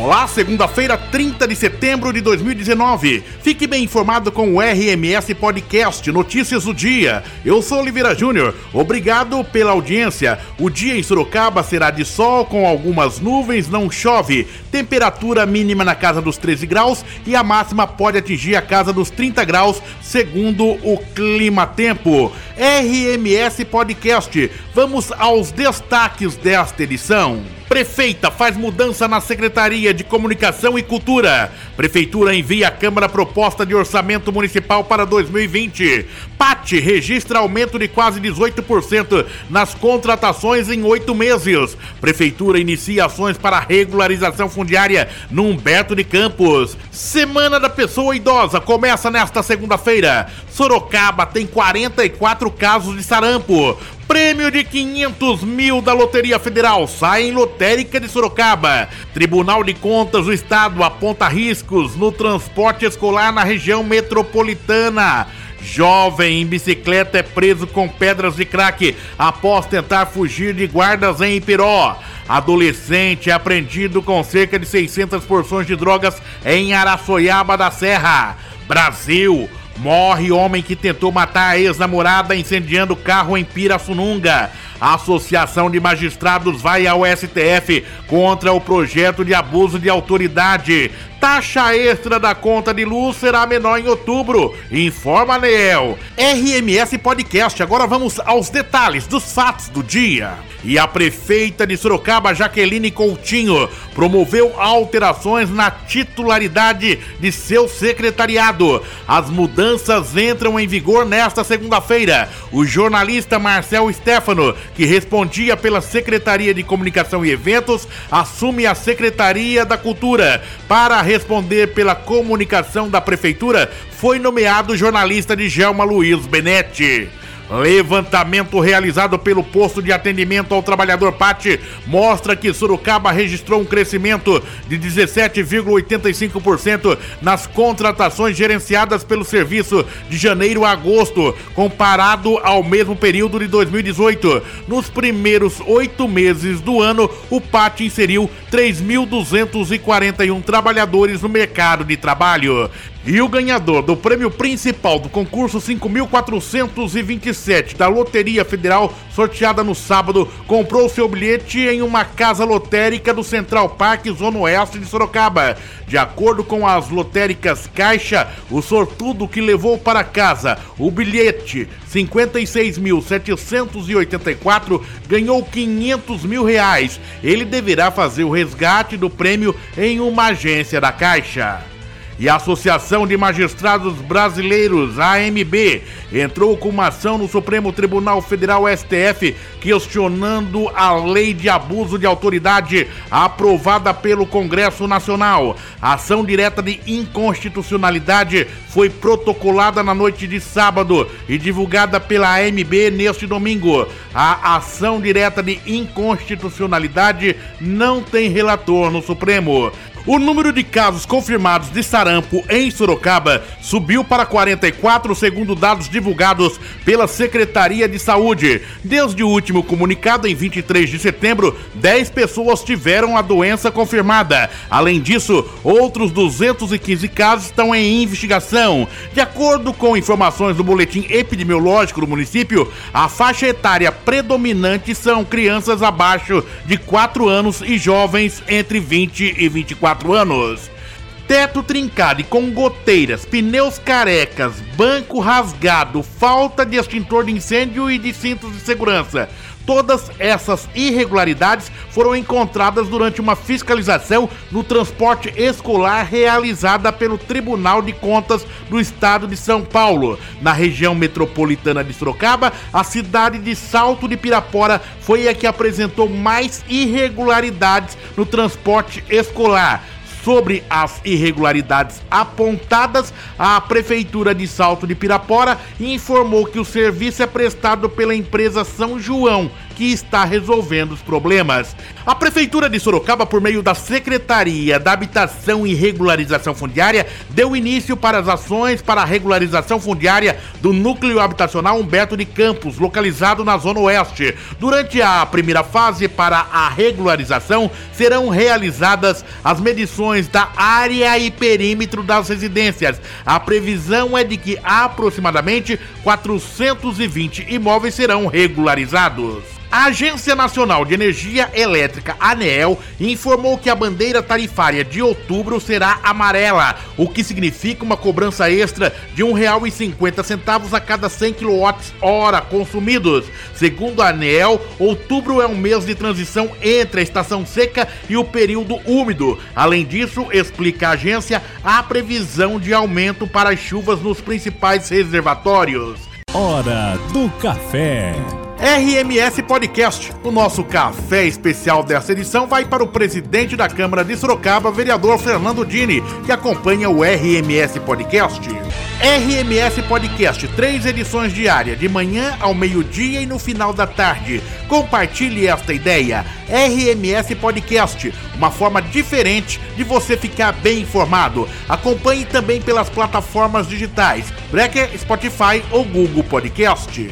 Olá, segunda-feira, 30 de setembro de 2019. Fique bem informado com o RMS Podcast Notícias do Dia. Eu sou Oliveira Júnior. Obrigado pela audiência. O dia em Sorocaba será de sol com algumas nuvens, não chove. Temperatura mínima na casa dos 13 graus e a máxima pode atingir a casa dos 30 graus, segundo o Clima Tempo. RMS Podcast. Vamos aos destaques desta edição. Prefeita faz mudança na Secretaria de Comunicação e Cultura. Prefeitura envia à Câmara proposta de orçamento municipal para 2020. PAT registra aumento de quase 18% nas contratações em oito meses. Prefeitura inicia ações para regularização fundiária no Humberto de Campos. Semana da Pessoa Idosa começa nesta segunda-feira. Sorocaba tem 44 casos de sarampo. Prêmio de 500 mil da Loteria Federal sai em lotérica de Sorocaba. Tribunal de Contas do Estado aponta riscos no transporte escolar na região metropolitana. Jovem em bicicleta é preso com pedras de crack após tentar fugir de guardas em Ipiró. Adolescente é apreendido com cerca de 600 porções de drogas em Araçoiaba da Serra. Brasil. Morre homem que tentou matar a ex-namorada incendiando carro em Pirassununga. A Associação de Magistrados vai ao STF contra o projeto de abuso de autoridade. Taxa extra da conta de luz será menor em outubro, informa Neel. RMS Podcast, agora vamos aos detalhes dos fatos do dia. E a prefeita de Sorocaba, Jaqueline Coutinho, promoveu alterações na titularidade de seu secretariado. As mudanças entram em vigor nesta segunda-feira. O jornalista Marcel Stefano, que respondia pela Secretaria de Comunicação e Eventos, assume a Secretaria da Cultura para responder pela comunicação da Prefeitura, foi nomeado jornalista de Gelma Luiz Benetti. Levantamento realizado pelo posto de atendimento ao trabalhador Pati mostra que Sorocaba registrou um crescimento de 17,85% nas contratações gerenciadas pelo serviço de janeiro a agosto, comparado ao mesmo período de 2018. Nos primeiros oito meses do ano, o Pati inseriu 3.241 trabalhadores no mercado de trabalho. E o ganhador do prêmio principal do concurso 5.427 da Loteria Federal, sorteada no sábado, comprou seu bilhete em uma casa lotérica do Central Park, Zona Oeste de Sorocaba. De acordo com as lotéricas Caixa, o sortudo que levou para casa o bilhete 56.784 ganhou 500 mil reais. Ele deverá fazer o resgate do prêmio em uma agência da Caixa. E a Associação de Magistrados Brasileiros, AMB, entrou com uma ação no Supremo Tribunal Federal STF questionando a lei de abuso de autoridade aprovada pelo Congresso Nacional. A ação direta de inconstitucionalidade foi protocolada na noite de sábado e divulgada pela AMB neste domingo. A ação direta de inconstitucionalidade não tem relator no Supremo. O número de casos confirmados de sarampo em Sorocaba subiu para 44, segundo dados divulgados pela Secretaria de Saúde. Desde o último comunicado, em 23 de setembro, 10 pessoas tiveram a doença confirmada. Além disso, outros 215 casos estão em investigação. De acordo com informações do boletim epidemiológico do município, a faixa etária predominante são crianças abaixo de 4 anos e jovens entre 20 e 24 quatro anos. Teto trincado e com goteiras, pneus carecas, banco rasgado, falta de extintor de incêndio e de cintos de segurança. Todas essas irregularidades foram encontradas durante uma fiscalização no transporte escolar realizada pelo Tribunal de Contas do Estado de São Paulo. Na região metropolitana de Sorocaba, a cidade de Salto de Pirapora foi a que apresentou mais irregularidades no transporte escolar sobre as irregularidades apontadas, a Prefeitura de Salto de Pirapora informou que o serviço é prestado pela empresa São João, que está resolvendo os problemas. A Prefeitura de Sorocaba, por meio da Secretaria da Habitação e Regularização Fundiária, deu início para as ações para a regularização fundiária do núcleo habitacional Humberto de Campos, localizado na Zona Oeste. Durante a primeira fase para a regularização, serão realizadas as medições da área e perímetro das residências. A previsão é de que aproximadamente 420 imóveis serão regularizados. A Agência Nacional de Energia Elétrica, ANEEL, informou que a bandeira tarifária de outubro será amarela, o que significa uma cobrança extra de R$ 1,50 a cada 100 kWh consumidos. Segundo a ANEEL, outubro é um mês de transição entre a estação seca e o período úmido. Além disso, explica a agência, há previsão de aumento para as chuvas nos principais reservatórios. Hora do café. RMS Podcast. O nosso café especial dessa edição vai para o presidente da Câmara de Sorocaba, vereador Fernando Dini, que acompanha o RMS Podcast. RMS Podcast, três edições diárias, de manhã ao meio-dia e no final da tarde. Compartilhe esta ideia. RMS Podcast, uma forma diferente de você ficar bem informado. Acompanhe também pelas plataformas digitais Breaker, Spotify ou Google Podcast.